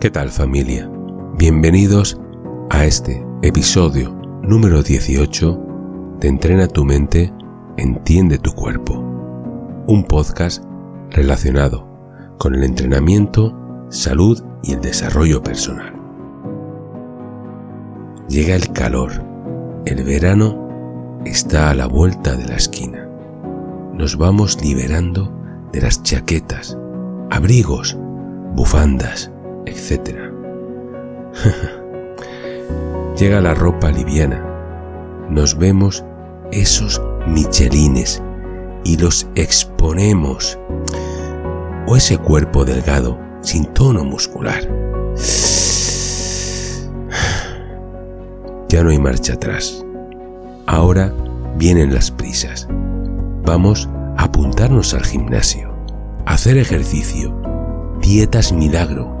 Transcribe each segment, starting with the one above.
¿Qué tal familia? Bienvenidos a este episodio número 18 de Entrena tu mente, entiende tu cuerpo. Un podcast relacionado con el entrenamiento, salud y el desarrollo personal. Llega el calor, el verano está a la vuelta de la esquina. Nos vamos liberando de las chaquetas, abrigos, bufandas, etc. Llega la ropa liviana, nos vemos esos michelines y los exponemos. O ese cuerpo delgado, sin tono muscular. Ya no hay marcha atrás. Ahora vienen las prisas. Vamos a apuntarnos al gimnasio, hacer ejercicio, dietas milagro,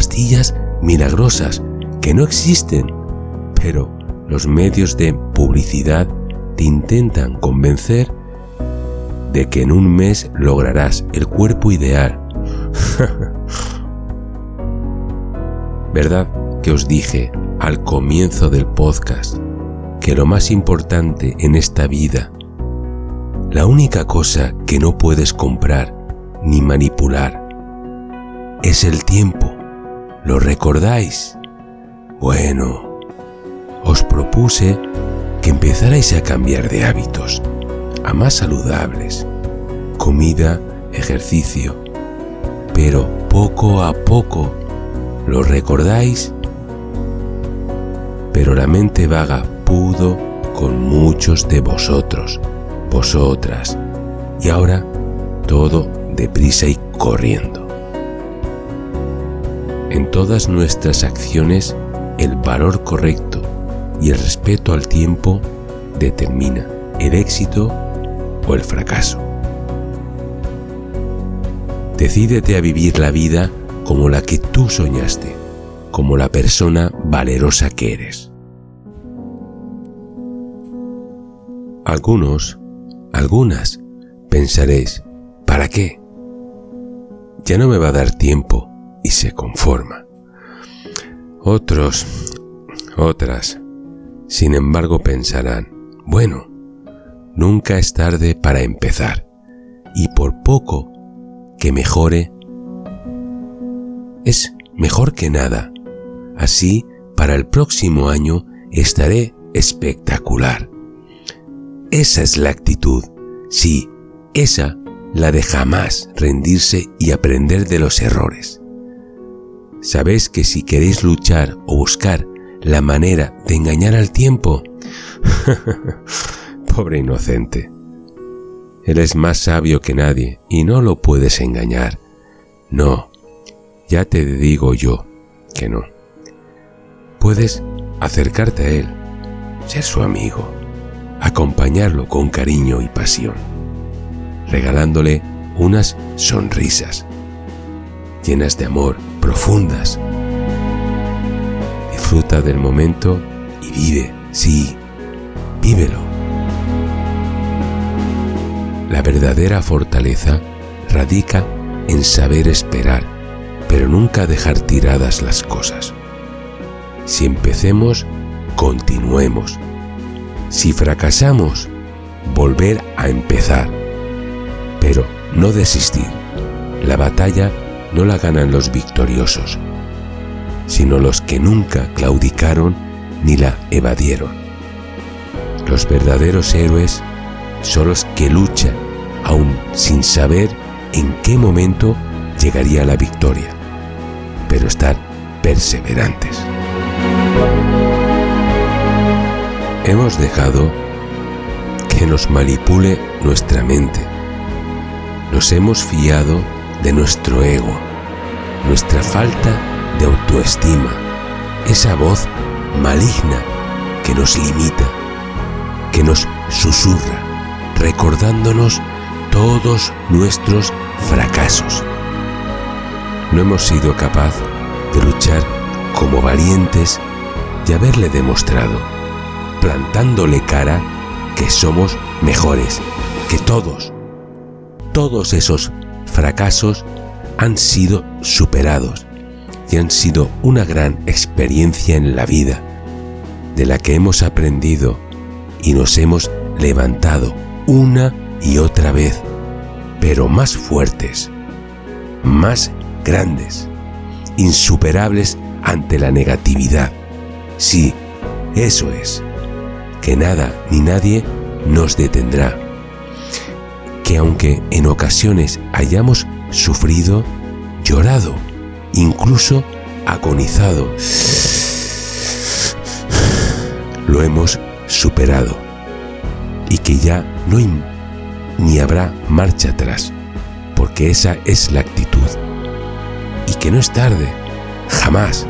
pastillas milagrosas que no existen, pero los medios de publicidad te intentan convencer de que en un mes lograrás el cuerpo ideal. ¿Verdad que os dije al comienzo del podcast que lo más importante en esta vida, la única cosa que no puedes comprar ni manipular, es el tiempo? ¿Lo recordáis? Bueno, os propuse que empezarais a cambiar de hábitos, a más saludables, comida, ejercicio, pero poco a poco, ¿lo recordáis? Pero la mente vaga pudo con muchos de vosotros, vosotras, y ahora todo deprisa y corriendo. En todas nuestras acciones, el valor correcto y el respeto al tiempo determina el éxito o el fracaso. Decídete a vivir la vida como la que tú soñaste, como la persona valerosa que eres. Algunos, algunas, pensaréis, ¿para qué? Ya no me va a dar tiempo y se conforma. Otros, otras, sin embargo, pensarán, bueno, nunca es tarde para empezar, y por poco que mejore, es mejor que nada. Así, para el próximo año estaré espectacular. Esa es la actitud, sí, esa la de jamás rendirse y aprender de los errores. Sabéis que si queréis luchar o buscar la manera de engañar al tiempo, pobre inocente, él es más sabio que nadie y no lo puedes engañar. No, ya te digo yo que no. Puedes acercarte a él, ser su amigo, acompañarlo con cariño y pasión, regalándole unas sonrisas llenas de amor profundas. Disfruta del momento y vive, sí, vívelo. La verdadera fortaleza radica en saber esperar, pero nunca dejar tiradas las cosas. Si empecemos, continuemos. Si fracasamos, volver a empezar. Pero no desistir. La batalla no la ganan los victoriosos, sino los que nunca claudicaron ni la evadieron. Los verdaderos héroes son los que luchan aún sin saber en qué momento llegaría la victoria, pero estar perseverantes. Hemos dejado que nos manipule nuestra mente. Nos hemos fiado de nuestro ego, nuestra falta de autoestima, esa voz maligna que nos limita, que nos susurra, recordándonos todos nuestros fracasos. No hemos sido capaz de luchar como valientes y haberle demostrado, plantándole cara, que somos mejores que todos, todos esos fracasos han sido superados y han sido una gran experiencia en la vida, de la que hemos aprendido y nos hemos levantado una y otra vez, pero más fuertes, más grandes, insuperables ante la negatividad. Sí, eso es, que nada ni nadie nos detendrá. Que aunque en ocasiones hayamos sufrido, llorado, incluso agonizado, lo hemos superado y que ya no ni habrá marcha atrás, porque esa es la actitud. Y que no es tarde, jamás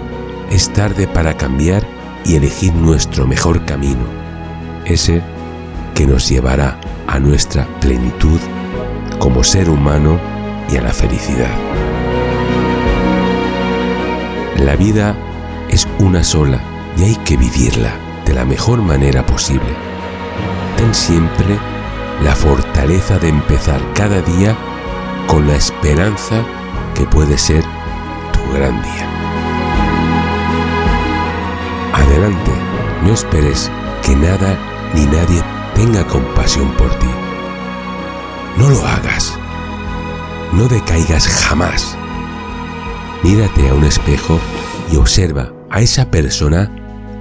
es tarde para cambiar y elegir nuestro mejor camino, ese que nos llevará a nuestra plenitud como ser humano y a la felicidad. La vida es una sola y hay que vivirla de la mejor manera posible. Ten siempre la fortaleza de empezar cada día con la esperanza que puede ser tu gran día. Adelante, no esperes que nada ni nadie tenga compasión por ti. No lo hagas. No decaigas jamás. Mírate a un espejo y observa a esa persona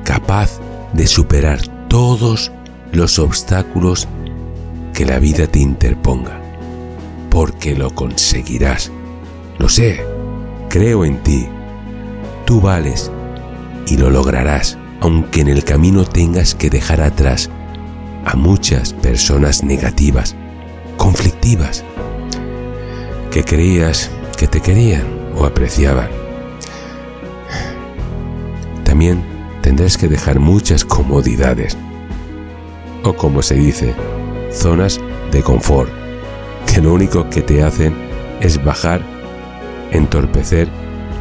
capaz de superar todos los obstáculos que la vida te interponga, porque lo conseguirás. Lo sé, creo en ti. Tú vales y lo lograrás, aunque en el camino tengas que dejar atrás a muchas personas negativas, conflictivas, que creías que te querían o apreciaban. También tendrás que dejar muchas comodidades, o como se dice, zonas de confort, que lo único que te hacen es bajar, entorpecer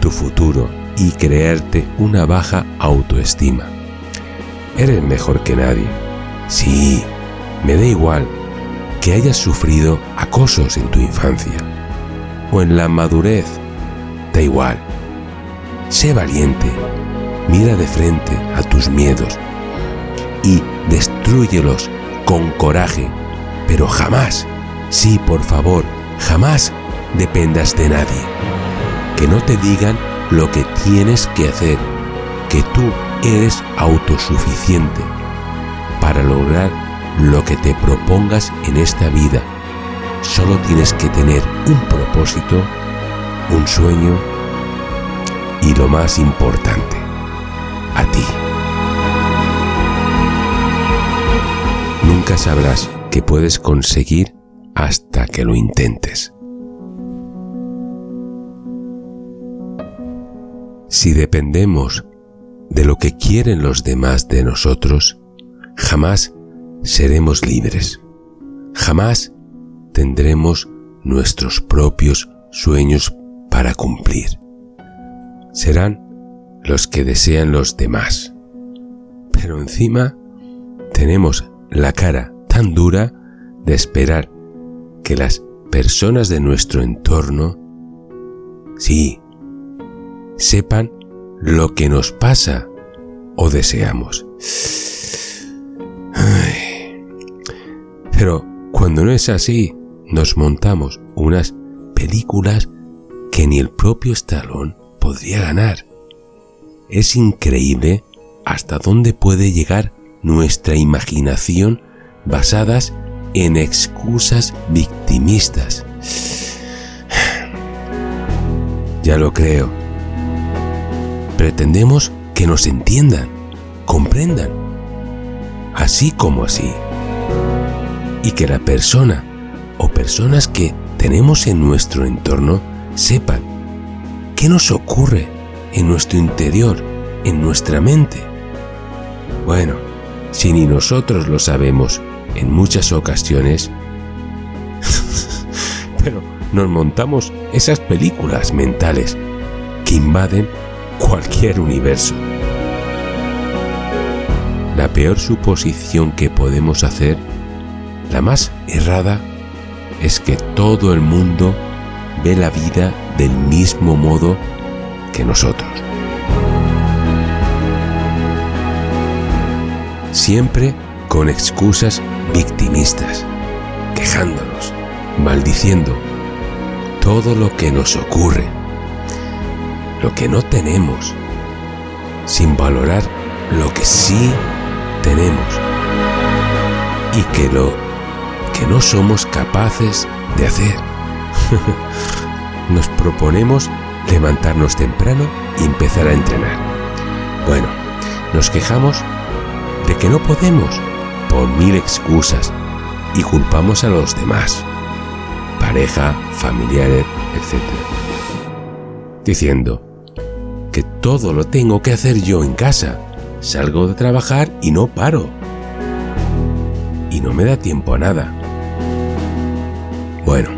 tu futuro y creerte una baja autoestima. Eres mejor que nadie. Sí, me da igual que hayas sufrido acosos en tu infancia o en la madurez. Da igual. Sé valiente. Mira de frente a tus miedos y destruyelos con coraje, pero jamás, sí, por favor, jamás dependas de nadie. Que no te digan lo que tienes que hacer, que tú eres autosuficiente para lograr lo que te propongas en esta vida. Solo tienes que tener un propósito, un sueño y lo más importante, a ti. Nunca sabrás que puedes conseguir hasta que lo intentes. Si dependemos de lo que quieren los demás de nosotros, jamás seremos libres. Jamás tendremos nuestros propios sueños para cumplir. Serán los que desean los demás. Pero encima tenemos la cara tan dura de esperar que las personas de nuestro entorno, sí, sepan lo que nos pasa o deseamos. Pero cuando no es así, nos montamos unas películas que ni el propio Stallone podría ganar. Es increíble hasta dónde puede llegar nuestra imaginación basadas en excusas victimistas. Ya lo creo. Pretendemos que nos entiendan, comprendan, así como así. Y que la persona o personas que tenemos en nuestro entorno sepan qué nos ocurre en nuestro interior, en nuestra mente. Bueno, si ni nosotros lo sabemos en muchas ocasiones, pero nos montamos esas películas mentales que invaden cualquier universo. Peor suposición que podemos hacer, la más errada, es que todo el mundo ve la vida del mismo modo que nosotros. Siempre con excusas victimistas, quejándonos, maldiciendo todo lo que nos ocurre, lo que no tenemos, sin valorar lo que sí tenemos y que lo que no somos capaces de hacer. Nos proponemos levantarnos temprano y empezar a entrenar. Bueno, nos quejamos de que no podemos por mil excusas y culpamos a los demás, pareja, familiares, etc. Diciendo que todo lo tengo que hacer yo en casa. Salgo de trabajar y no paro. Y no me da tiempo a nada. Bueno,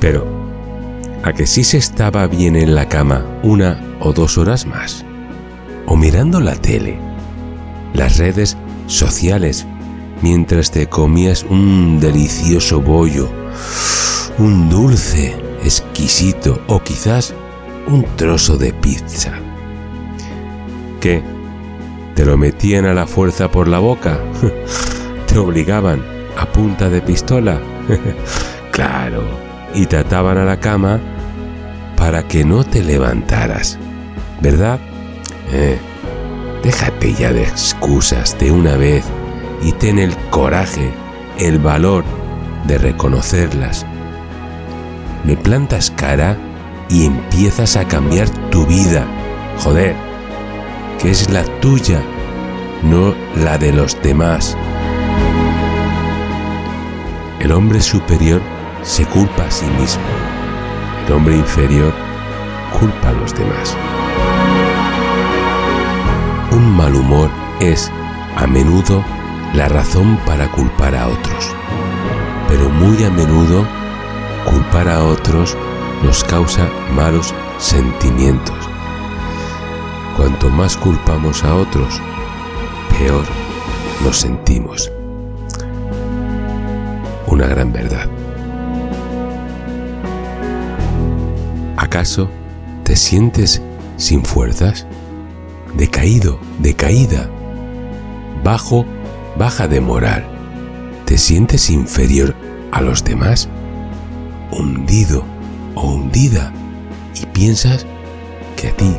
pero a que sí se estaba bien en la cama una o dos horas más, o mirando la tele, las redes sociales, mientras te comías un delicioso bollo, un dulce exquisito o quizás un trozo de pizza. ¿Te lo metían a la fuerza por la boca? ¿Te obligaban a punta de pistola? claro, y te ataban a la cama para que no te levantaras, ¿verdad? Eh, déjate ya de excusas de una vez y ten el coraje, el valor de reconocerlas. Me plantas cara y empiezas a cambiar tu vida. Joder, es la tuya, no la de los demás. El hombre superior se culpa a sí mismo. El hombre inferior culpa a los demás. Un mal humor es, a menudo, la razón para culpar a otros. Pero muy a menudo, culpar a otros nos causa malos sentimientos. Cuanto más culpamos a otros, peor nos sentimos. Una gran verdad. ¿Acaso te sientes sin fuerzas? Decaído, decaída, bajo, baja de moral. ¿Te sientes inferior a los demás? Hundido o hundida y piensas que a ti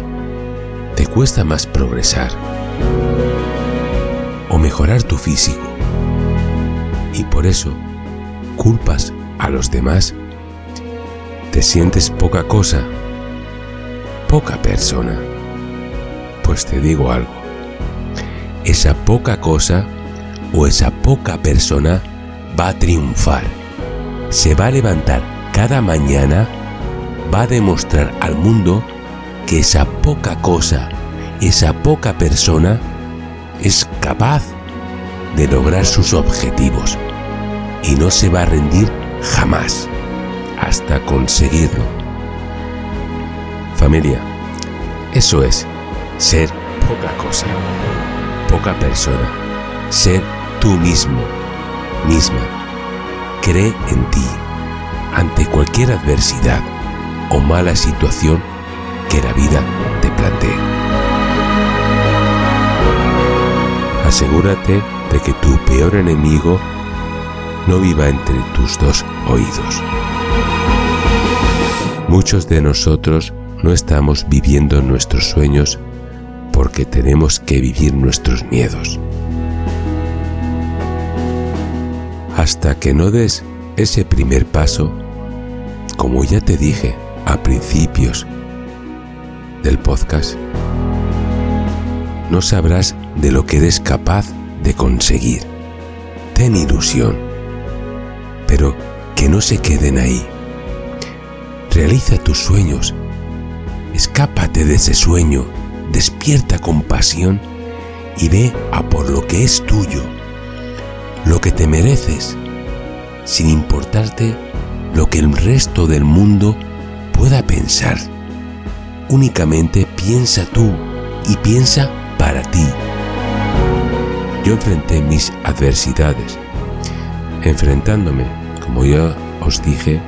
te cuesta más progresar o mejorar tu físico. Y por eso culpas a los demás, te sientes poca cosa, poca persona. Pues te digo algo, esa poca cosa o esa poca persona va a triunfar, se va a levantar cada mañana va a demostrar al mundo que esa poca cosa, esa poca persona, es capaz de lograr sus objetivos y no se va a rendir jamás hasta conseguirlo. Familia, eso es ser poca cosa, poca persona, ser tú mismo, misma. Cree en ti ante cualquier adversidad o mala situación la vida te plantee. Asegúrate de que tu peor enemigo no viva entre tus dos oídos. Muchos de nosotros no estamos viviendo nuestros sueños porque tenemos que vivir nuestros miedos. Hasta que no des ese primer paso, como ya te dije, a principios del podcast, no sabrás de lo que eres capaz de conseguir. Ten ilusión, pero que no se queden ahí. Realiza tus sueños, escápate de ese sueño, despierta con pasión y ve a por lo que es tuyo, lo que te mereces, sin importarte lo que el resto del mundo pueda pensar. Únicamente piensa tú y piensa para ti. Yo enfrenté mis adversidades, enfrentándome, como ya os dije,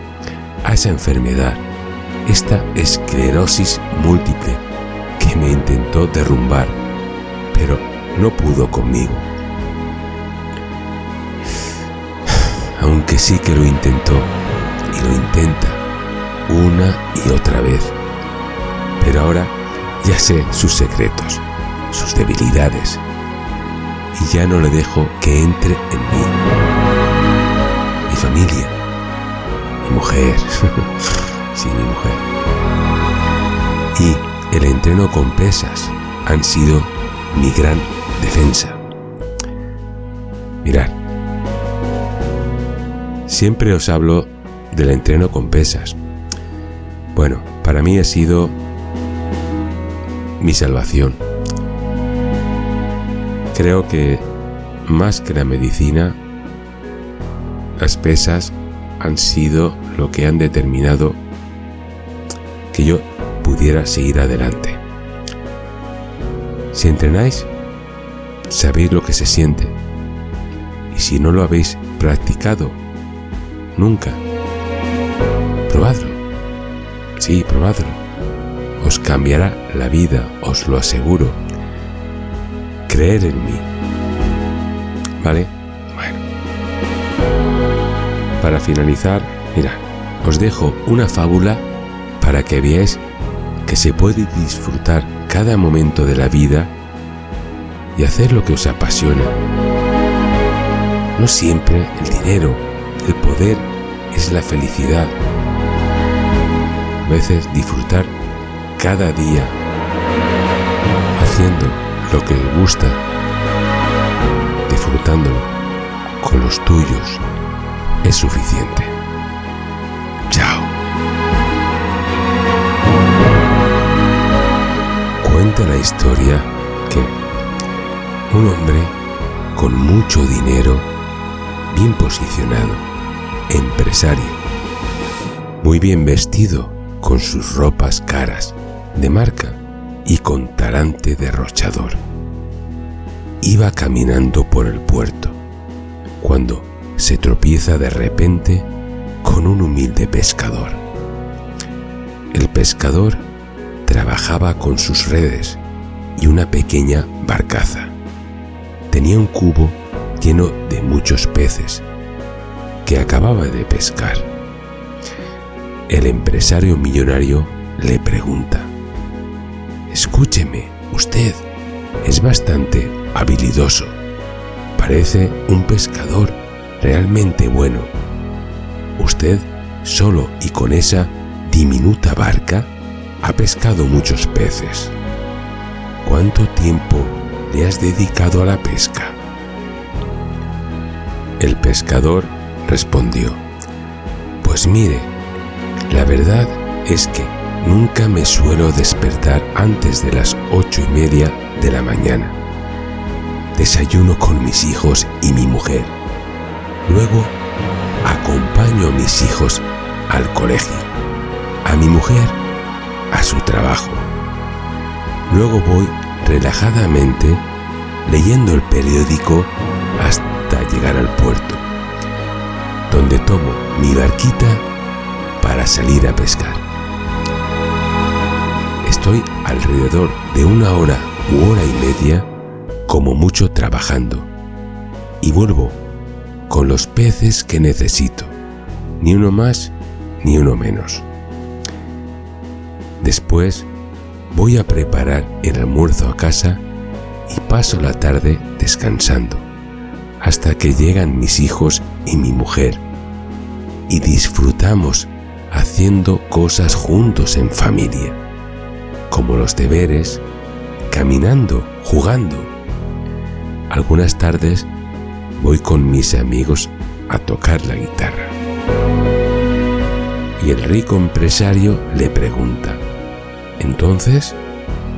a esa enfermedad, esta esclerosis múltiple que me intentó derrumbar, pero no pudo conmigo. Aunque sí que lo intentó y lo intenta una y otra vez. Pero ahora ya sé sus secretos, sus debilidades, y ya no le dejo que entre en mí. Mi familia, mi mujer, sí, mi mujer. Y el entreno con pesas han sido mi gran defensa. Mirad, siempre os hablo del entreno con pesas. Bueno, para mí ha sido mi salvación. Creo que más que la medicina, las pesas han sido lo que han determinado que yo pudiera seguir adelante. Si entrenáis, sabéis lo que se siente. Y si no lo habéis practicado nunca, probadlo. Sí, probadlo. Os cambiará la vida, os lo aseguro. Creer en mí. ¿Vale? Bueno. Para finalizar, mira, os dejo una fábula para que veáis que se puede disfrutar cada momento de la vida y hacer lo que os apasiona. No siempre el dinero, el poder es la felicidad. A veces disfrutar cada día haciendo lo que os gusta, disfrutándolo con los tuyos, es suficiente. Chao. Cuenta la historia que un hombre con mucho dinero, bien posicionado, empresario, muy bien vestido, con sus ropas caras, de marca y con talante derrochador. Iba caminando por el puerto cuando se tropieza de repente con un humilde pescador. El pescador trabajaba con sus redes y una pequeña barcaza. Tenía un cubo lleno de muchos peces que acababa de pescar. El empresario millonario le pregunta, Escúcheme, usted es bastante habilidoso. Parece un pescador realmente bueno. Usted, solo y con esa diminuta barca, ha pescado muchos peces. ¿Cuánto tiempo le has dedicado a la pesca? El pescador respondió, Pues mire, la verdad es que nunca me suelo despertar antes de las ocho y media de la mañana. Desayuno con mis hijos y mi mujer. Luego acompaño a mis hijos al colegio, a mi mujer a su trabajo. Luego voy relajadamente leyendo el periódico hasta llegar al puerto, donde tomo mi barquita para salir a pescar. Estoy alrededor de una hora u hora y media como mucho trabajando. Y vuelvo con los peces que necesito, ni uno más ni uno menos. Después voy a preparar el almuerzo a casa y paso la tarde descansando hasta que llegan mis hijos y mi mujer. Y disfrutamos haciendo cosas juntos en familia, como los deberes, caminando, jugando. Algunas tardes voy con mis amigos a tocar la guitarra. Y el rico empresario le pregunta, entonces,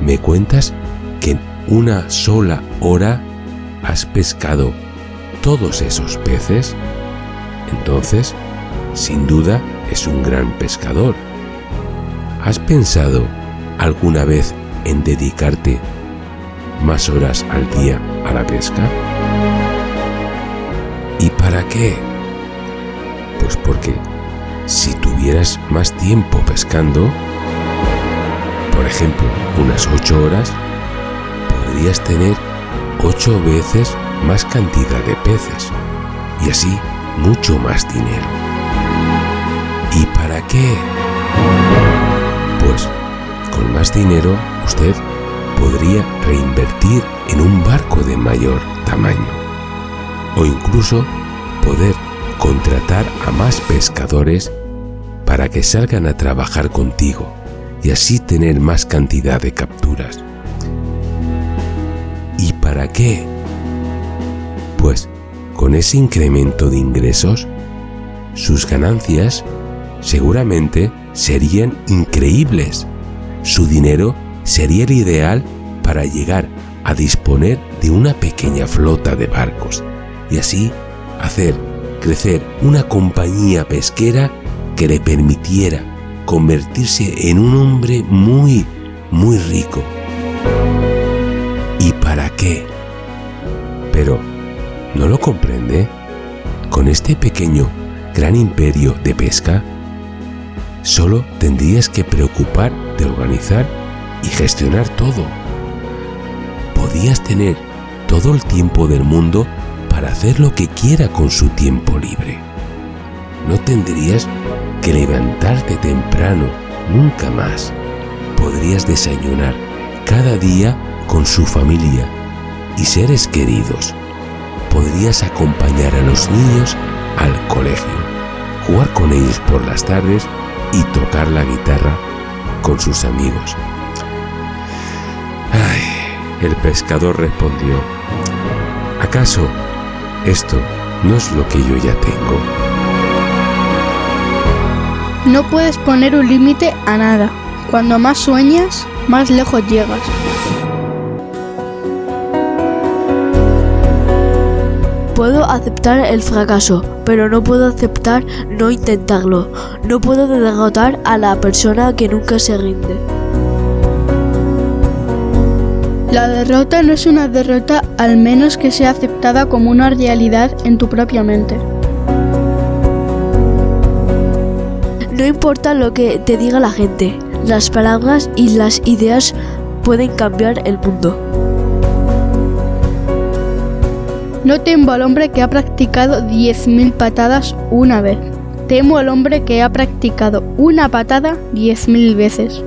¿me cuentas que en una sola hora has pescado todos esos peces? Entonces, sin duda, es un gran pescador. ¿Has pensado alguna vez en dedicarte más horas al día a la pesca? ¿Y para qué? Pues porque si tuvieras más tiempo pescando, por ejemplo, unas 8 horas, podrías tener 8 veces más cantidad de peces y así mucho más dinero. ¿Y para qué? Con más dinero usted podría reinvertir en un barco de mayor tamaño o incluso poder contratar a más pescadores para que salgan a trabajar contigo y así tener más cantidad de capturas. ¿Y para qué? Pues con ese incremento de ingresos, sus ganancias seguramente serían increíbles. Su dinero sería el ideal para llegar a disponer de una pequeña flota de barcos y así hacer crecer una compañía pesquera que le permitiera convertirse en un hombre muy, muy rico. ¿Y para qué? Pero, ¿no lo comprende? Con este pequeño, gran imperio de pesca, solo tendrías que preocupar organizar y gestionar todo. Podías tener todo el tiempo del mundo para hacer lo que quiera con su tiempo libre. No tendrías que levantarte temprano, nunca más. Podrías desayunar cada día con su familia y seres queridos. Podrías acompañar a los niños al colegio, jugar con ellos por las tardes y tocar la guitarra con sus amigos. Ay, el pescador respondió, ¿acaso esto no es lo que yo ya tengo. No puedes poner un límite a nada. Cuando más sueñas, más lejos llegas. Puedo aceptar el fracaso, pero no puedo aceptar no intentarlo. No puedo derrotar a la persona que nunca se rinde. La derrota no es una derrota al menos que sea aceptada como una realidad en tu propia mente. No importa lo que te diga la gente, las palabras y las ideas pueden cambiar el mundo. No temo al hombre que ha practicado 10.000 patadas una vez. Temo al hombre que ha practicado una patada 10.000 veces.